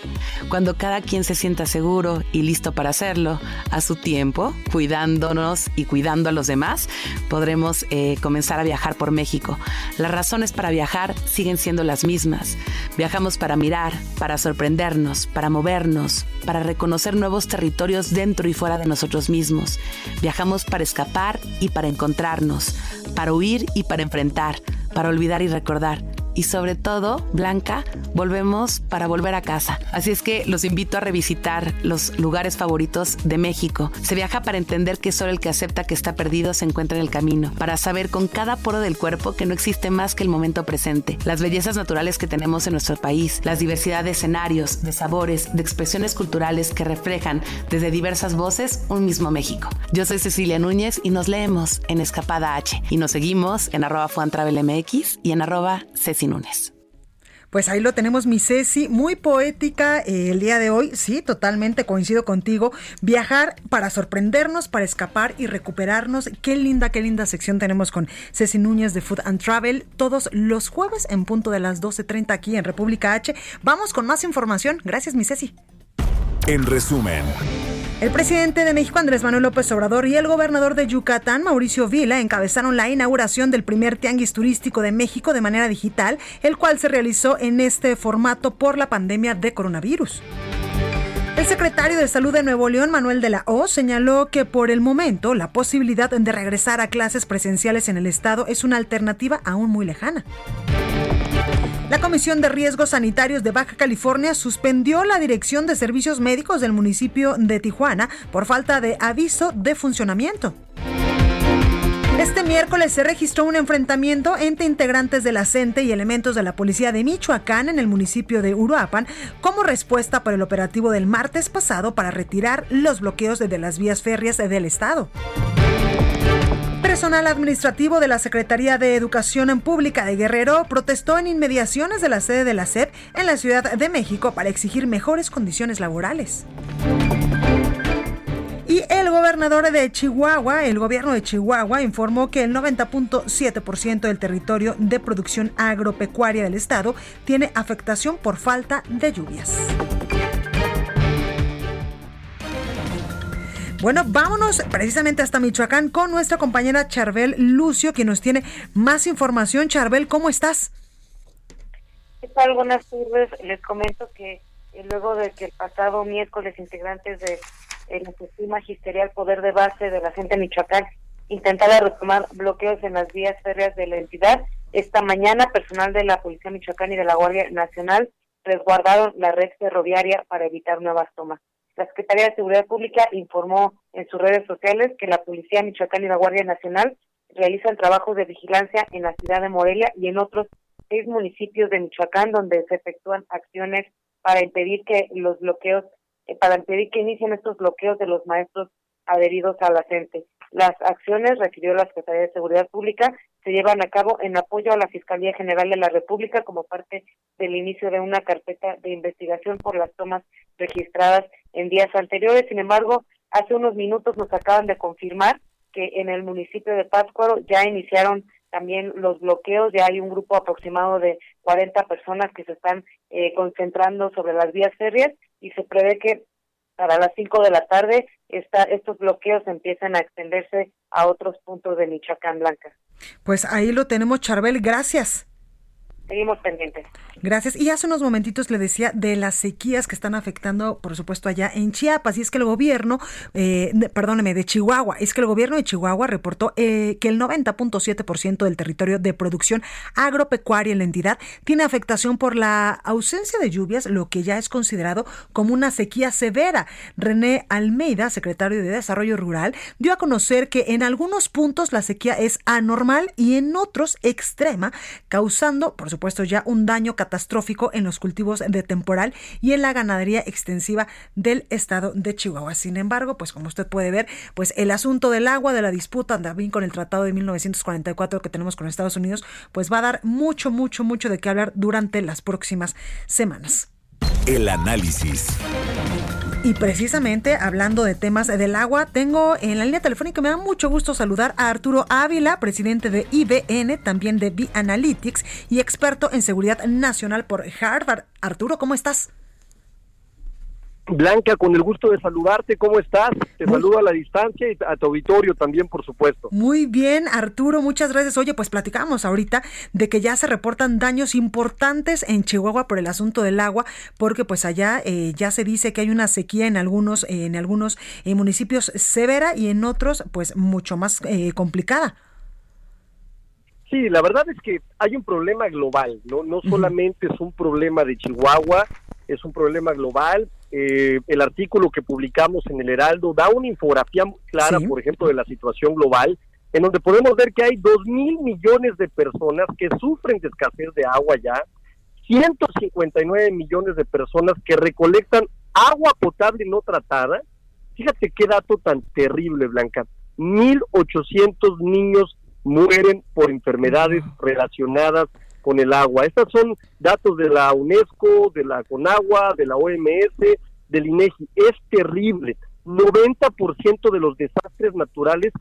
Cuando cada quien se sienta seguro y listo para hacerlo, a su tiempo, cuidándonos y cuidando a los demás, podremos eh, comenzar a viajar por México. Las razones para viajar siguen siendo las mismas. Viajamos para mirar, para sorprendernos, para movernos, para reconocer nuevos territorios dentro y fuera de nosotros mismos. Viajamos para escapar y para encontrarnos, para huir y para enfrentar, para olvidar y recordar y sobre todo, Blanca, volvemos para volver a casa. Así es que los invito a revisitar los lugares favoritos de México. Se viaja para entender que solo el que acepta que está perdido se encuentra en el camino, para saber con cada poro del cuerpo que no existe más que el momento presente, las bellezas naturales que tenemos en nuestro país, las diversidad de escenarios, de sabores, de expresiones culturales que reflejan desde diversas voces un mismo México. Yo soy Cecilia Núñez y nos leemos en Escapada H y nos seguimos en arroba y en arroba Ceci pues ahí lo tenemos, mi Ceci, muy poética eh, el día de hoy. Sí, totalmente coincido contigo. Viajar para sorprendernos, para escapar y recuperarnos. Qué linda, qué linda sección tenemos con Ceci Núñez de Food and Travel todos los jueves en punto de las 12.30 aquí en República H. Vamos con más información. Gracias, mi Ceci. En resumen. El presidente de México, Andrés Manuel López Obrador, y el gobernador de Yucatán, Mauricio Vila, encabezaron la inauguración del primer tianguis turístico de México de manera digital, el cual se realizó en este formato por la pandemia de coronavirus. El secretario de Salud de Nuevo León, Manuel de la O, señaló que por el momento la posibilidad de regresar a clases presenciales en el estado es una alternativa aún muy lejana. La Comisión de Riesgos Sanitarios de Baja California suspendió la dirección de servicios médicos del municipio de Tijuana por falta de aviso de funcionamiento. Este miércoles se registró un enfrentamiento entre integrantes de la y elementos de la policía de Michoacán en el municipio de Uruapan como respuesta por el operativo del martes pasado para retirar los bloqueos de las vías férreas del estado personal administrativo de la Secretaría de Educación Pública de Guerrero protestó en inmediaciones de la sede de la SEP en la Ciudad de México para exigir mejores condiciones laborales. Y el gobernador de Chihuahua, el gobierno de Chihuahua, informó que el 90.7% del territorio de producción agropecuaria del estado tiene afectación por falta de lluvias. Bueno, vámonos precisamente hasta Michoacán con nuestra compañera Charbel Lucio, que nos tiene más información. Charbel, ¿cómo estás? ¿Qué tal? Buenas tardes. Les comento que eh, luego de que el pasado miércoles integrantes de la Magisterial Poder de Base de la gente de Michoacán intentara retomar bloqueos en las vías férreas de la entidad, esta mañana personal de la Policía Michoacán y de la Guardia Nacional resguardaron la red ferroviaria para evitar nuevas tomas. La Secretaría de Seguridad Pública informó en sus redes sociales que la Policía Michoacán y la Guardia Nacional realizan trabajos de vigilancia en la ciudad de Morelia y en otros seis municipios de Michoacán donde se efectúan acciones para impedir que los bloqueos, eh, para impedir que inicien estos bloqueos de los maestros adheridos a la gente. Las acciones, refirió la Secretaría de Seguridad Pública, se llevan a cabo en apoyo a la Fiscalía General de la República como parte del inicio de una carpeta de investigación por las tomas registradas en días anteriores. Sin embargo, hace unos minutos nos acaban de confirmar que en el municipio de Pátzcuaro ya iniciaron también los bloqueos, ya hay un grupo aproximado de 40 personas que se están eh, concentrando sobre las vías férreas y se prevé que para las 5 de la tarde esta, estos bloqueos empiezan a extenderse a otros puntos de Michoacán Blanca. Pues ahí lo tenemos, Charbel, gracias. Seguimos pendientes. Gracias. Y hace unos momentitos le decía de las sequías que están afectando, por supuesto, allá en Chiapas. Y es que el gobierno, eh, perdóneme, de Chihuahua, es que el gobierno de Chihuahua reportó eh, que el 90.7% del territorio de producción agropecuaria en la entidad tiene afectación por la ausencia de lluvias, lo que ya es considerado como una sequía severa. René Almeida, secretario de Desarrollo Rural, dio a conocer que en algunos puntos la sequía es anormal y en otros extrema, causando, por supuesto, ya un daño catastrófico en los cultivos de temporal y en la ganadería extensiva del estado de Chihuahua. Sin embargo, pues como usted puede ver, pues el asunto del agua, de la disputa también con el Tratado de 1944 que tenemos con Estados Unidos, pues va a dar mucho, mucho, mucho de qué hablar durante las próximas semanas. El análisis. Y precisamente hablando de temas del agua, tengo en la línea telefónica, me da mucho gusto saludar a Arturo Ávila, presidente de IBN, también de B-Analytics y experto en seguridad nacional por Harvard. Arturo, ¿cómo estás? Blanca, con el gusto de saludarte, ¿cómo estás? Te saludo a la distancia y a tu auditorio también, por supuesto. Muy bien, Arturo, muchas gracias. Oye, pues platicamos ahorita de que ya se reportan daños importantes en Chihuahua por el asunto del agua, porque pues allá eh, ya se dice que hay una sequía en algunos, en algunos eh, municipios severa y en otros pues mucho más eh, complicada. Sí, la verdad es que hay un problema global, no, no solamente es un problema de Chihuahua, es un problema global. Eh, el artículo que publicamos en el Heraldo da una infografía muy clara, por ejemplo, de la situación global, en donde podemos ver que hay dos mil millones de personas que sufren de escasez de agua ya, 159 millones de personas que recolectan agua potable no tratada. Fíjate qué dato tan terrible, Blanca. 1.800 niños mueren por enfermedades relacionadas con el agua. Estos son datos de la UNESCO, de la CONAGUA, de la OMS, del INEGI. Es terrible. 90% de los desastres naturales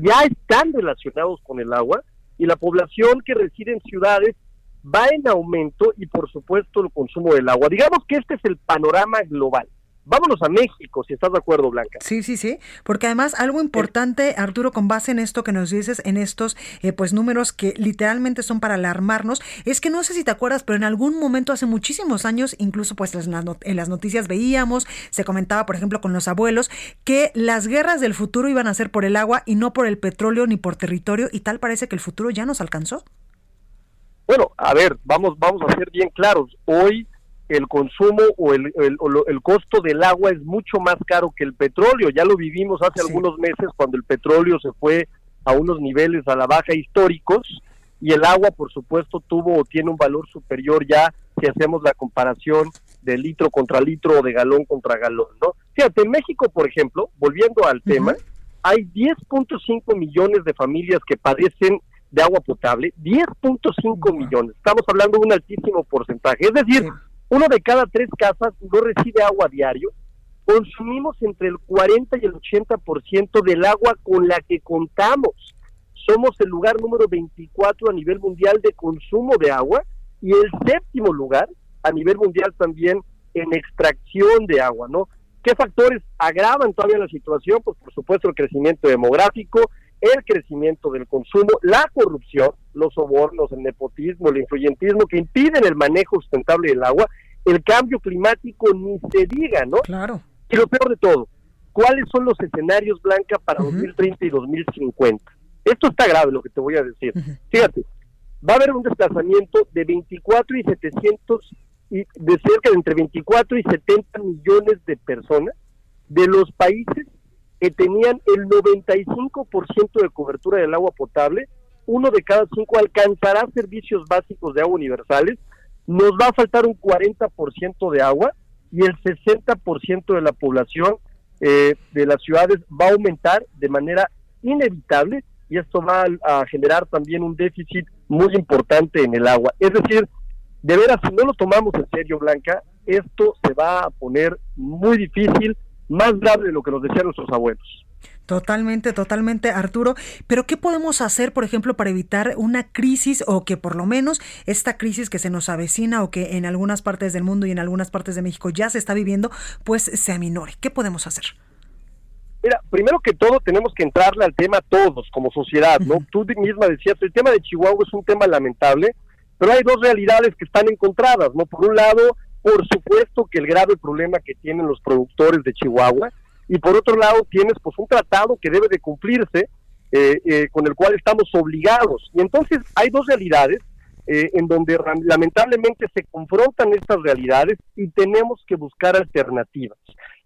ya están relacionados con el agua y la población que reside en ciudades va en aumento y por supuesto el consumo del agua. Digamos que este es el panorama global. Vámonos a México, si estás de acuerdo, Blanca. Sí, sí, sí, porque además algo importante, Arturo, con base en esto que nos dices, en estos eh, pues números que literalmente son para alarmarnos, es que no sé si te acuerdas, pero en algún momento hace muchísimos años, incluso pues en las noticias veíamos, se comentaba, por ejemplo, con los abuelos, que las guerras del futuro iban a ser por el agua y no por el petróleo ni por territorio, y tal parece que el futuro ya nos alcanzó. Bueno, a ver, vamos, vamos a ser bien claros. Hoy el consumo o el, el, costo del agua es mucho más caro que el petróleo. Ya lo vivimos hace algunos meses cuando el petróleo se fue a unos niveles a la baja históricos y el agua, por supuesto, tuvo o tiene un valor superior ya si hacemos la comparación de litro contra litro o de galón contra galón, ¿no? Fíjate, en México, por ejemplo, volviendo al tema, hay 10.5 millones de familias que padecen de agua potable, 10.5 millones. Estamos hablando de un altísimo porcentaje. Es decir, uno de cada tres casas no recibe agua diario. Consumimos entre el 40 y el 80% del agua con la que contamos. Somos el lugar número 24 a nivel mundial de consumo de agua y el séptimo lugar a nivel mundial también en extracción de agua, ¿no? ¿Qué factores agravan todavía la situación? Pues por supuesto el crecimiento demográfico, el crecimiento del consumo, la corrupción, los sobornos, el nepotismo, el influyentismo que impiden el manejo sustentable del agua, el cambio climático ni se diga, ¿no? Claro. Y lo peor de todo, ¿cuáles son los escenarios, Blanca, para 2030 y 2050? Esto está grave lo que te voy a decir. Fíjate, va a haber un desplazamiento de 24 y 700, y de cerca de entre 24 y 70 millones de personas de los países que tenían el 95% de cobertura del agua potable, uno de cada cinco alcanzará servicios básicos de agua universales, nos va a faltar un 40% de agua y el 60% de la población eh, de las ciudades va a aumentar de manera inevitable y esto va a, generar también un déficit muy importante en el agua. Es decir, de veras, si no lo tomamos en serio, Blanca, esto se va a poner muy difícil, más grave de lo que nos decían nuestros abuelos. Totalmente, totalmente, Arturo. Pero ¿qué podemos hacer, por ejemplo, para evitar una crisis o que por lo menos esta crisis que se nos avecina o que en algunas partes del mundo y en algunas partes de México ya se está viviendo, pues se aminore? ¿Qué podemos hacer? Mira, primero que todo tenemos que entrarle al tema todos como sociedad, ¿no? Tú misma decías, el tema de Chihuahua es un tema lamentable, Pero hay dos realidades que están encontradas, ¿no? Por un lado, por supuesto que el grave problema que tienen los productores de Chihuahua, y por otro lado tienes pues un tratado que debe de cumplirse, eh, eh, con el cual estamos obligados. Y entonces hay dos realidades eh, en donde lamentablemente se confrontan estas realidades y tenemos que buscar alternativas.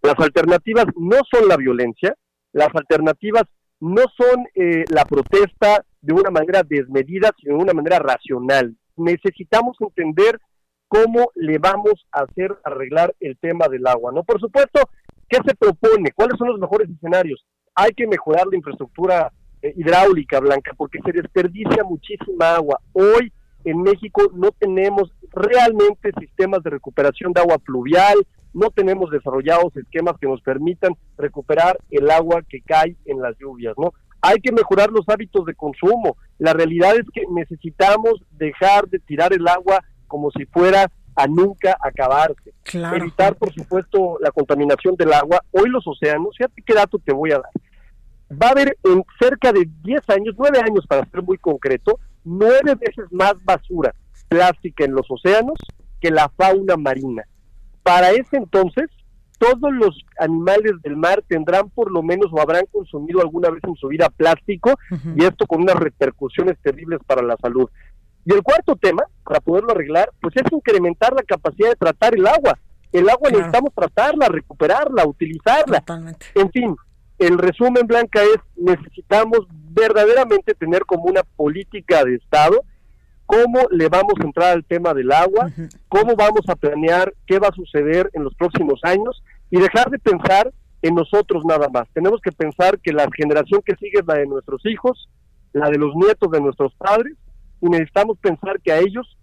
Las alternativas no son la violencia, las alternativas no son la protesta de una manera desmedida, sino de una manera racional. Necesitamos entender cómo le vamos a hacer arreglar el tema del agua, ¿no? Por supuesto, ¿qué se propone? ¿Cuáles son los mejores escenarios? Hay que mejorar la infraestructura eh, hidráulica, Blanca, porque se desperdicia muchísima agua. Hoy en México no tenemos realmente sistemas de recuperación de agua pluvial, no tenemos desarrollados esquemas que nos permitan recuperar el agua que cae en las lluvias, ¿no? Hay que mejorar los hábitos de consumo. La realidad es que necesitamos dejar de tirar el agua como si fuera a nunca acabarse. Evitar, por supuesto, la contaminación del agua. Hoy los océanos, fíjate qué dato te voy a dar. Va a haber en cerca de 10 años, 9 años para ser muy concreto, nueve veces más basura plástica en los océanos que la fauna marina. Para ese entonces, todos los animales del mar tendrán por lo menos o habrán consumido alguna vez en su vida plástico y esto con unas repercusiones terribles para la salud. Y el cuarto tema, para poderlo arreglar, pues es incrementar la capacidad de tratar el agua. El agua necesitamos tratarla, recuperarla, utilizarla. En fin, el resumen, Blanca, es necesitamos verdaderamente tener como una política de Estado cómo le vamos a entrar al tema del agua, cómo vamos a planear qué va a suceder en los próximos años y dejar de pensar en nosotros nada más. Tenemos que pensar que la generación que sigue es la de nuestros hijos, la de los nietos de nuestros padres y necesitamos pensar que a ellos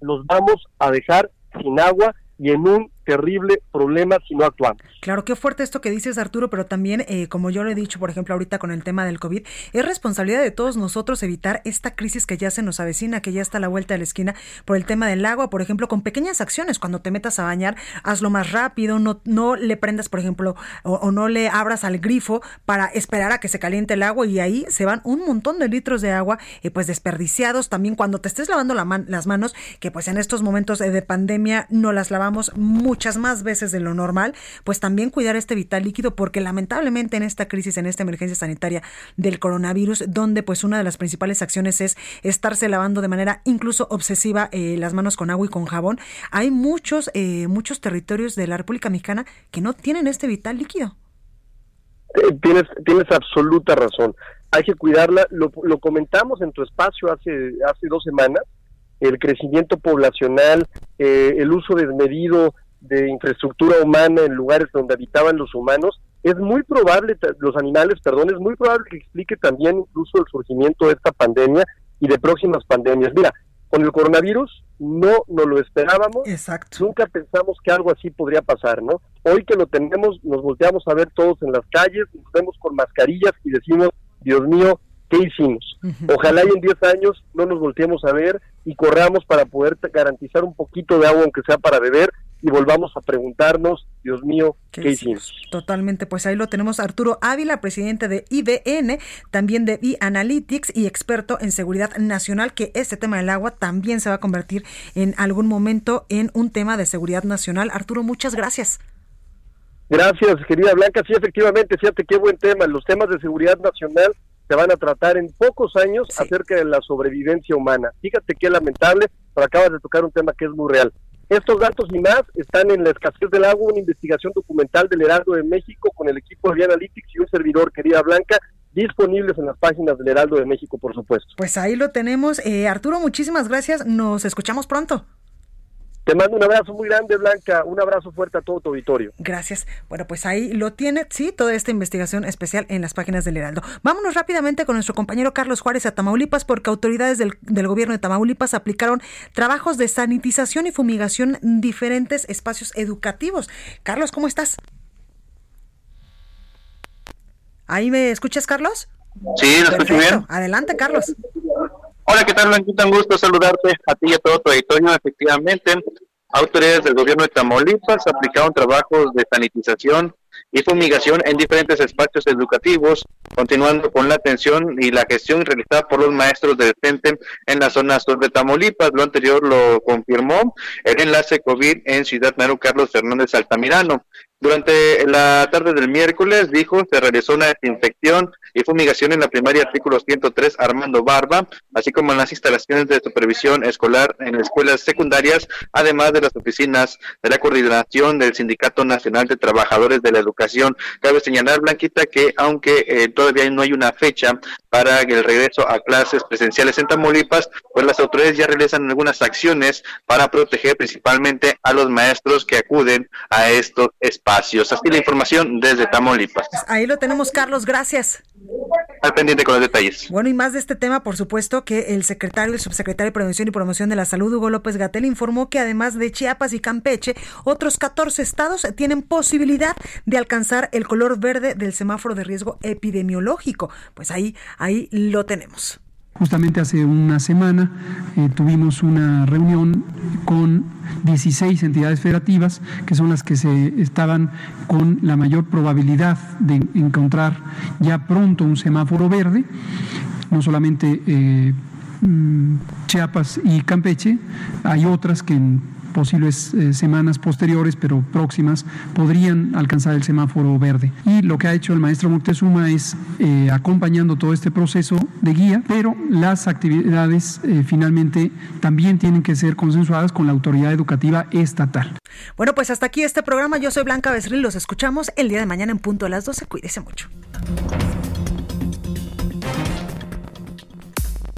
los vamos a dejar sin agua y en un terrible problema si no actuamos. Claro, qué fuerte esto que dices, Arturo, pero también, eh, como yo lo he dicho, por ejemplo, ahorita con el tema del COVID, es responsabilidad de todos nosotros evitar esta crisis que ya se nos avecina, que ya está a la vuelta de la esquina por el tema del agua, por ejemplo, con pequeñas acciones. Cuando te metas a bañar, hazlo más rápido, no, no le prendas, por ejemplo, o, no le abras al grifo para esperar a que se caliente el agua y ahí se van un montón de litros de agua, eh, pues desperdiciados. También cuando te estés lavando la las manos, que pues en estos momentos de pandemia no las lavamos mucho muchas más veces de lo normal, pues también cuidar este vital líquido, porque lamentablemente en esta crisis, en esta emergencia sanitaria del coronavirus, donde pues una de las principales acciones es estarse lavando de manera incluso obsesiva eh, las manos con agua y con jabón, hay muchos, eh, muchos territorios de la República Mexicana que no tienen este vital líquido. Eh, tienes, tienes absoluta razón. Hay que cuidarla. Lo, comentamos en tu espacio hace, hace dos semanas el crecimiento poblacional, el uso desmedido de infraestructura humana en lugares donde habitaban los humanos, es muy probable, los animales, perdón, es muy probable que explique también incluso el surgimiento de esta pandemia y de próximas pandemias. Mira, con el coronavirus no nos lo esperábamos, Exacto. nunca pensamos que algo así podría pasar, ¿no? Hoy que lo tenemos, nos volteamos a ver todos en las calles, nos vemos con mascarillas y decimos, Dios mío, ¿qué hicimos? Ojalá y en 10 años no nos volteemos a ver y corramos para poder garantizar un poquito de agua, aunque sea para beber, y volvamos a preguntarnos, Dios mío, ¿qué, hicimos? Totalmente, pues ahí lo tenemos Arturo Ávila, presidente de IBN, también de e-Analytics y experto en seguridad nacional, que este tema del agua también se va a convertir en algún momento en un tema de seguridad nacional. Arturo, muchas gracias. Gracias, querida Blanca. Sí, efectivamente, fíjate qué buen tema. Los temas de seguridad nacional se van a tratar en pocos años acerca de la sobrevivencia humana. Fíjate qué lamentable, pero acabas de tocar un tema que es muy real. Estos datos y más están en La escasez del agua, una investigación documental del Heraldo de México con el equipo de Analytics y un servidor, querida Blanca, disponibles en las páginas del Heraldo de México, por supuesto. Pues ahí lo tenemos. Eh, Arturo, muchísimas gracias. Nos escuchamos pronto. Te mando un abrazo muy grande, Blanca. Un abrazo fuerte a todo tu auditorio. Gracias. Bueno, pues ahí lo tiene, sí, toda esta investigación especial en las páginas del Heraldo. Vámonos rápidamente con nuestro compañero Carlos Juárez a Tamaulipas, porque autoridades del, gobierno de Tamaulipas aplicaron trabajos de sanitización y fumigación en diferentes espacios educativos. Carlos, ¿cómo estás? ¿Ahí me escuchas, Carlos? Sí, lo escucho bien. Adelante, Carlos. Hola, ¿qué tal, Blanquita? Un gusto saludarte a ti y a todo tu auditorio. Efectivamente, autoridades del gobierno de Tamaulipas aplicaron trabajos de sanitización y fumigación en diferentes espacios educativos, continuando con la atención y la gestión realizada por los maestros del CENTE en la zona sur de Tamaulipas. Lo anterior lo confirmó el enlace COVID en Ciudad Naro Carlos Fernández Altamirano. Durante la tarde del miércoles, dijo, se realizó una desinfección y fumigación en la primaria artículo 103 Armando Barba, así como en las instalaciones de supervisión escolar en escuelas secundarias, además de las oficinas de la coordinación del Sindicato Nacional de Trabajadores de la Educación. Cabe señalar, Blanquita, que aunque eh, todavía no hay una fecha para el regreso a clases presenciales en Tamaulipas, pues las autoridades ya realizan algunas acciones para proteger principalmente a los maestros que acuden a estos espacios espacios. Así la información desde Tamaulipas. Pues ahí lo tenemos, Carlos, gracias. Al pendiente con los detalles. Bueno, y más de este tema, por supuesto, que el secretario, el subsecretario de Prevención y Promoción de la Salud, Hugo López Gatel, informó que además de Chiapas y Campeche, otros 14 estados tienen posibilidad de alcanzar el color verde del semáforo de riesgo epidemiológico. Pues ahí, ahí lo tenemos. Justamente hace una semana eh, tuvimos una reunión con 16 entidades federativas, que son las que se estaban con la mayor probabilidad de encontrar ya pronto un semáforo verde, no solamente eh, mm, Chiapas y Campeche, hay otras que en posibles eh, semanas posteriores, pero próximas, podrían alcanzar el semáforo verde. Y lo que ha hecho el maestro Moctezuma es eh, acompañando todo este proceso de guía, pero las actividades eh, finalmente también tienen que ser consensuadas con la autoridad educativa estatal. Bueno, pues hasta aquí este programa. Yo soy Blanca Becerril. Los escuchamos el día de mañana en punto a las 12. Cuídese mucho.